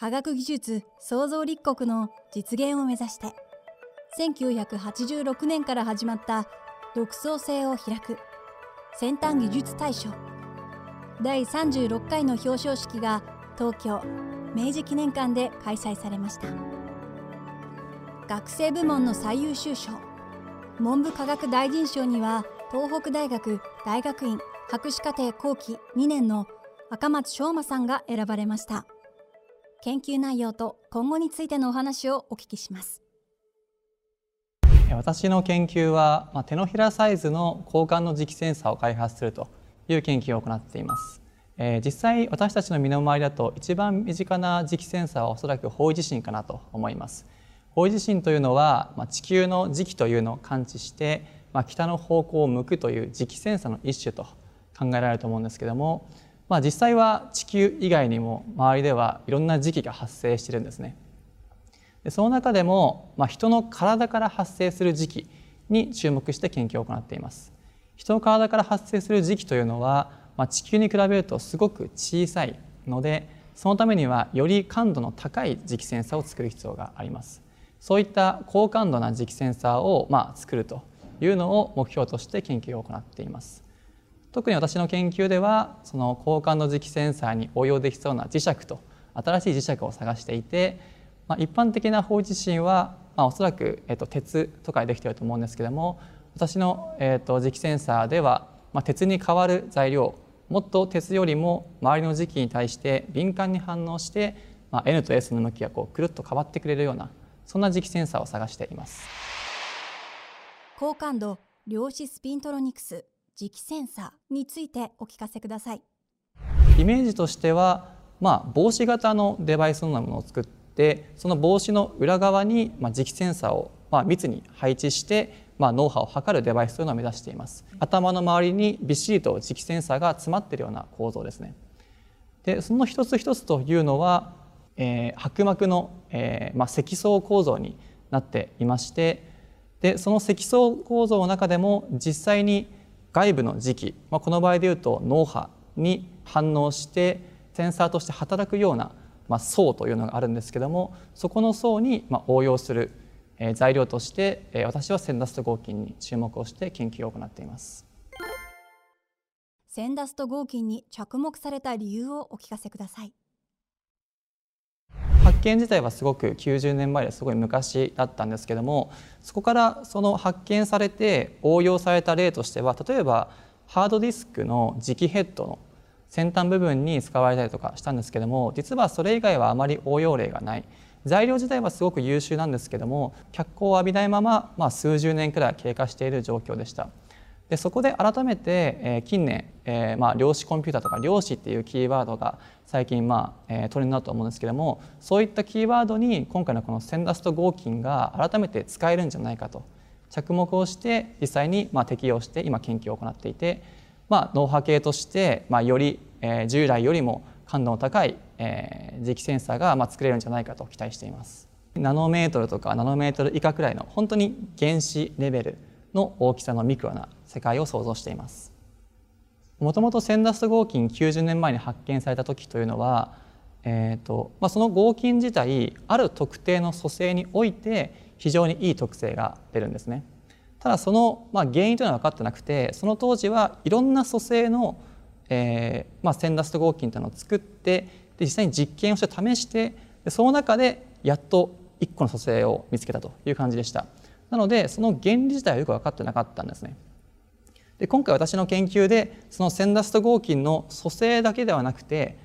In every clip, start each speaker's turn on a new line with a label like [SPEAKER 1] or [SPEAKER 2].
[SPEAKER 1] 科学技術創造立国の実現を目指して1986年から始まった独創性を開く先端技術大賞。第36回の表彰式が東京明治記念館で開催されました。学生部門の最優秀賞。文部科学大臣賞には東北大学大学院博士課程後期2年の赤松翔馬さんが選ばれました。研究内容と今後についてのお話をお聞きします。
[SPEAKER 2] 私の研究は、まあ、手のひらサイズの交換の磁気センサーを開発するという研究を行っています、えー、実際私たちの身の回りだと一番身近な磁気センサーはおそらく方位地震かなと思います。方位地震というのは、まあ、地球の磁気というのを感知して、まあ、北の方向を向くという磁気センサーの一種と考えられると思うんですけども、まあ、実際は地球以外にも周りではいろんな磁気が発生してるんですね。でその中でも、まあ、人の体から発生する磁気に注目して研究を行っています。人の体から発生する磁気というのは、まあ、地球に比べるとすごく小さいのでそのためにはより感度の高い磁気センサーを作る必要があります。そういった高感度な磁気センサーをまあ作るというのを目標として研究を行っています。特に私の研究ではその高感度磁気センサーに応用できそうな磁石と新しい磁石を探していて、まあ、一般的な方位地震は、まあ、おそらく、えっと、鉄とかでできていると思うんですけども私の、えっと、磁気センサーでは、まあ、鉄に代わる材料もっと鉄よりも周りの磁気に対して敏感に反応して、まあ、N と S の向きがこうくるっと変わってくれるようなそんな磁気センサーを探しています。
[SPEAKER 1] 高感度量子スピントロニクス。磁気センサーについてお聞かせください。
[SPEAKER 2] イメージとしては、まあ、帽子型のデバイスのようなものを作ってその帽子の裏側に、まあ、磁気センサーを、まあ、密に配置してまあ、脳波を測るデバイスというのを目指しています。頭の周りにびっしりと磁気センサーが詰まっているような構造ですね。でその一つ一つというのはえー、薄膜の、えーまあ、積層構造になっていましてでその積層構造の中でも実際に外部の磁気、まあ、この場合でいうと脳波に反応してセンサーとして働くような、まあ、層というのがあるんですけどもそこの層に、まあ、応用する、材料として、私はセンダスト合金に注目をして研究を行っています。
[SPEAKER 1] センダスト合金に着目された理由をお聞かせください。
[SPEAKER 2] 発見自体はすごく90年前ですごい昔だったんですけどもそこからその発見されて応用された例としては例えばハードディスクの磁気ヘッドの先端部分に使われたりとかしたんですけども実はそれ以外はあまり応用例がない材料自体はすごく優秀なんですけども脚光を浴びないまま、まあ、数十年くらい経過している状況でした。でそこで改めて、えー、近年、えーまあ、量子コンピューターとか量子っていうキーワードが最近、まあえー、トレンドだと思うんですけどもそういったキーワードに今回のこのセンダスト合金が改めて使えるんじゃないかと着目をして実際に、まあ、適用して今研究を行っていて、まあ、脳波計として、まあ、より、えー、従来よりも感度の高い、えー、磁気センサーが、まあ、作れるんじゃないかと期待しています。ナノメートルとかナノメートル以下くらいの本当に原子レベルの大きさのミクロな世界を想像しています。もともとセンダスト合金90年前に発見された時というのは、えーとまあ、その合金自体ある特定の組成において非常にいい特性が出るんですね。ただその、まあ、原因というのは分かってなくてその当時はいろんな組成の、えーまあ、センダスト合金というのを作ってで実際に実験をして試してでその中でやっと1個の組成を見つけたという感じでした。なのでその原理自体はよく分かってなかったんですねで今回私の研究でそのセンダスト合金の組成だけではなくて、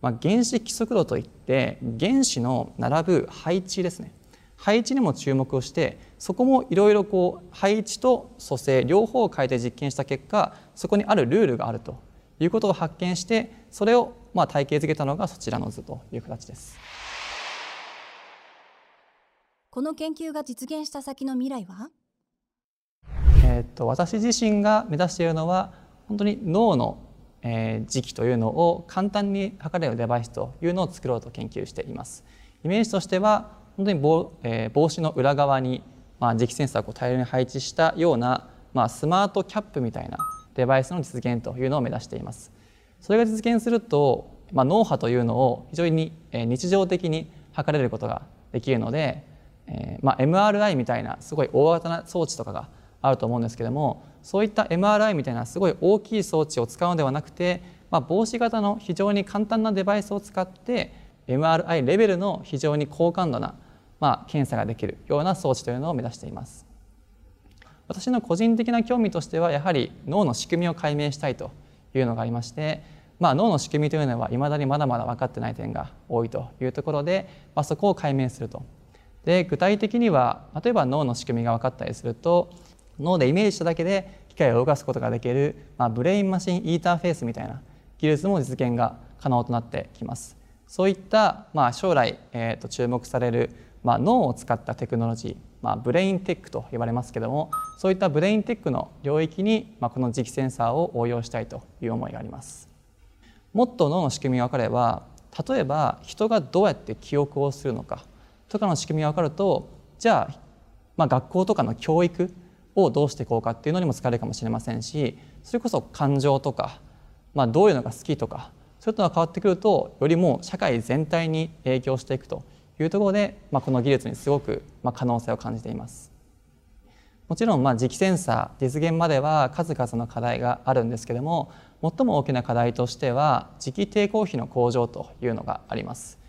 [SPEAKER 2] まあ、原子規則度といって原子の並ぶ配置ですね配置にも注目をしてそこもいろいろこう配置と組成両方を変えて実験した結果そこにあるルールがあるということを発見してそれをまあ体系づけたのがそちらの図という形です。
[SPEAKER 1] この研究が実現した先の未来は？
[SPEAKER 2] えー、と私自身が目指しているのは本当に脳の、えー、時期というのを簡単に測れるデバイスというのを作ろうと研究しています。イメージとしては本当に帽,、えー、帽子の裏側に、まあ、磁気センサーを大量に配置したような、まあ、スマートキャップみたいなデバイスの実現というのを目指しています。それが実現するとまあ、脳波というのを非常に日常的に測れることができるので、えーまあ、MRI みたいなすごい大型な装置とかがあると思うんですけどもそういった MRI みたいなすごい大きい装置を使うのではなくて、まあ、帽子型の非常に簡単なデバイスを使って MRI レベルの非常に高感度な、まあ、検査ができるような装置というのを目指しています。私の個人的な興味としてはやはり脳の仕組みを解明したいというのがありまして、まあ、脳の仕組みというのはいまだにまだまだ分かってない点が多いというところで、まあ、そこを解明すると。で具体的には例えば脳の仕組みが分かったりすると脳でイメージしただけで機械を動かすことができる、まあ、ブレインマシンインターフェースみたいな技術も実現が可能となってきます。そういった、まあ、将来、えー、と注目される、まあ、脳を使ったテクノロジー、まあ、ブレインテックと呼ばれますけどもそういったブレインテックの領域に、まあ、この磁気センサーを応用したいという思いがあります。もっと脳の仕組みが分かれば例えば人がどうやって記憶をするのかとかの仕組みが分かるとじゃあ、まあ、学校とかの教育をどうしていこうかっていうのにも使えるかもしれませんしそれこそ感情とか、まあ、どういうのが好きとかそういうのが変わってくるとよりも社会全体に影響していくというところで、まあ、この技術にすごく、ま、可能性を感じています。もちろんまあ磁気センサー実現までは数々の課題があるんですけども最も大きな課題としては磁気抵抗費の向上というのがあります。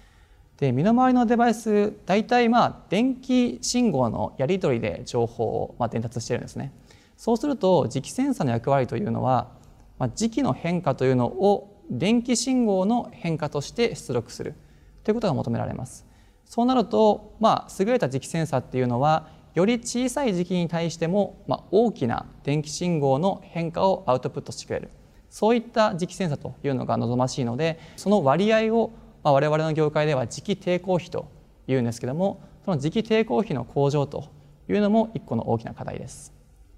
[SPEAKER 2] で身の回りのデバイス大体まあ電気信号のやり取りで情報をまあ伝達しているんですね。そうすると磁気センサーの役割というのは、まあ、磁気の変化というのを電気信号の変化として出力するということが求められます。そうなると、まあ、優れた磁気センサーっていうのはより小さい磁気に対しても、まあ、大きな電気信号の変化をアウトプットしてくれるそういった磁気センサーというのが望ましいのでその割合を、まあ、我々の業界では磁気抵抗費というんですけどもその磁気抵抗費の向上というのも一個の大きな課題です。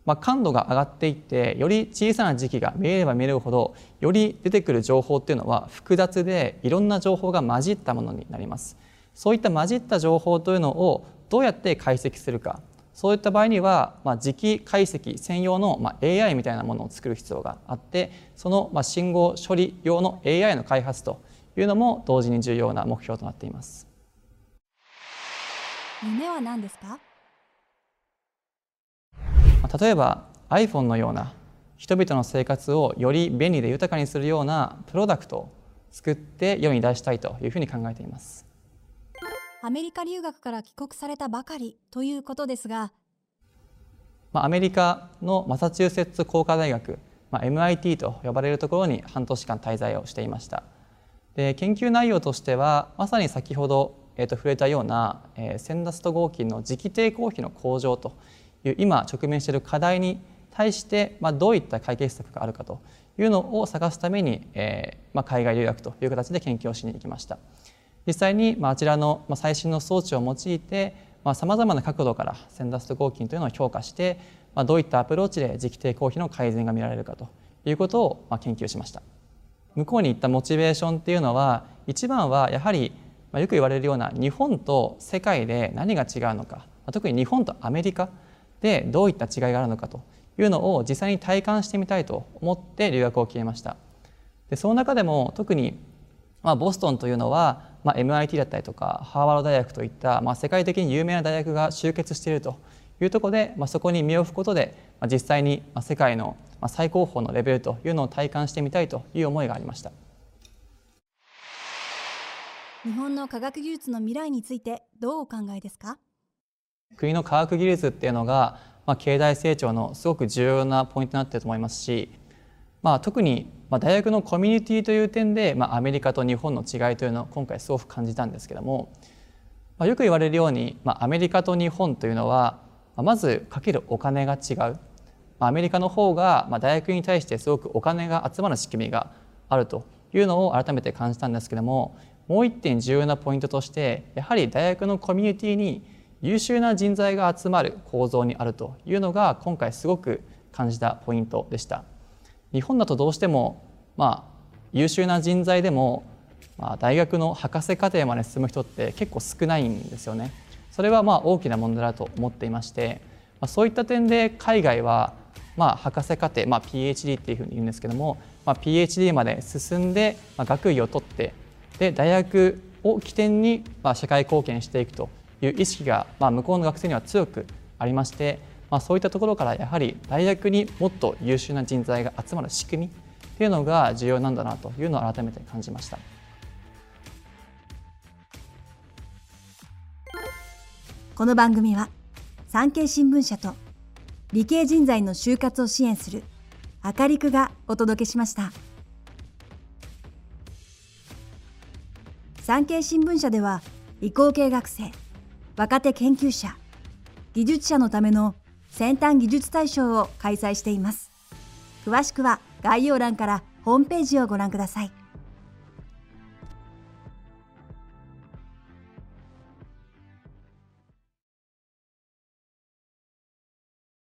[SPEAKER 2] まあ、感度が上がっていってより小さな時期が見えれば見えるほどより出てくる情報っていうのは複雑でいろんな情報が混じったものになりますそういった混じった情報というのをどうやって解析するかそういった場合には、まあ、磁気解析専用の、ま、AI みたいなものを作る必要があってその、ま、信号処理用の AI の開発というのも同時に重要な目標となっています。
[SPEAKER 1] 夢は何ですか？
[SPEAKER 2] 例えば iPhone のような人々の生活をより便利で豊かにするようなプロダクトを作って世に出したいというふうに考えています。
[SPEAKER 1] アメリカ留学から帰国されたばかりということですが。
[SPEAKER 2] アメリカのマサチューセッツ工科大学、まあ、MIT と呼ばれるところに半年間滞在をしていましたで研究内容としてはまさに先ほど、えー、と触れたような、えー、センダスト合金の磁気抵抗費の向上という今直面している課題に対して、まあ、どういった解決策があるかというのを探すために、えーまあ、海外留学という形で研究をしに行きました。実際に、まあ、あちらの、まあ、最新の装置を用いてさまざ、まな角度からセンダスト合金というのを評価して、まあ、どういったアプローチで磁気抵抗費の改善が見られるかということを、まあ、研究しました向こうに行ったモチベーションっていうのは一番はやはり、ま、よく言われるような日本と世界で何が違うのか特に日本とアメリカでどういった違いがあるのかというのを実際に体感してみたいと思って留学を決めました。でその中でも特に、まあ、ボストンというのは、まあ、MIT だったりとかハーバード大学といった、まあ、世界的に有名な大学が集結しているというところで、まあ、そこに身を置くことで、まあ、実際に世界の最高峰のレベルというのを体感してみたいという思いがありました。
[SPEAKER 1] 日本の科学技術の未来についてどうお考えですか？
[SPEAKER 2] 国の科学技術っていうのが、まあ、経済成長のすごく重要なポイントになっていると思いますし、まあ、特にまあ大学のコミュニティという点で、まあ、アメリカと日本の違いというのを今回すごく感じたんですけども、まあ、よく言われるように、まあ、アメリカと日本というのは、ま、まずかけるお金が違うアメリカの方が、ま、大学に対してすごくお金が集まる仕組みがあるというのを改めて感じたんですけどももう一点重要なポイントとしてやはり大学のコミュニティに優秀な人材が集まる構造にあるというのが今回すごく感じたポイントでした。日本だとどうしても、まあ、優秀な人材でも、まあ、大学の博士課程まで進む人って結構少ないんですよね。それはまあ大きな問題だと思っていまして、ま、そういった点で海外はまあ、博士課程、まあ、PhD っていうふうに言うんですけども、まあ、PhD まで進んで、ま、学位を取ってで大学を起点に、まあ、社会貢献していくという意識が、まあ、向こうの学生には強くありまして、まあ、そういったところからやはり大学にもっと優秀な人材が集まる仕組みっていうのが重要なんだなというのを改めて感じました。
[SPEAKER 1] この番組は産経新聞社と理系人材の就活を支援するあかりくがお届けしました。産経新聞社では理工系学生若手研究者技術者のための先端技術大賞を開催しています。詳しくは概要欄からホームページをご覧ください。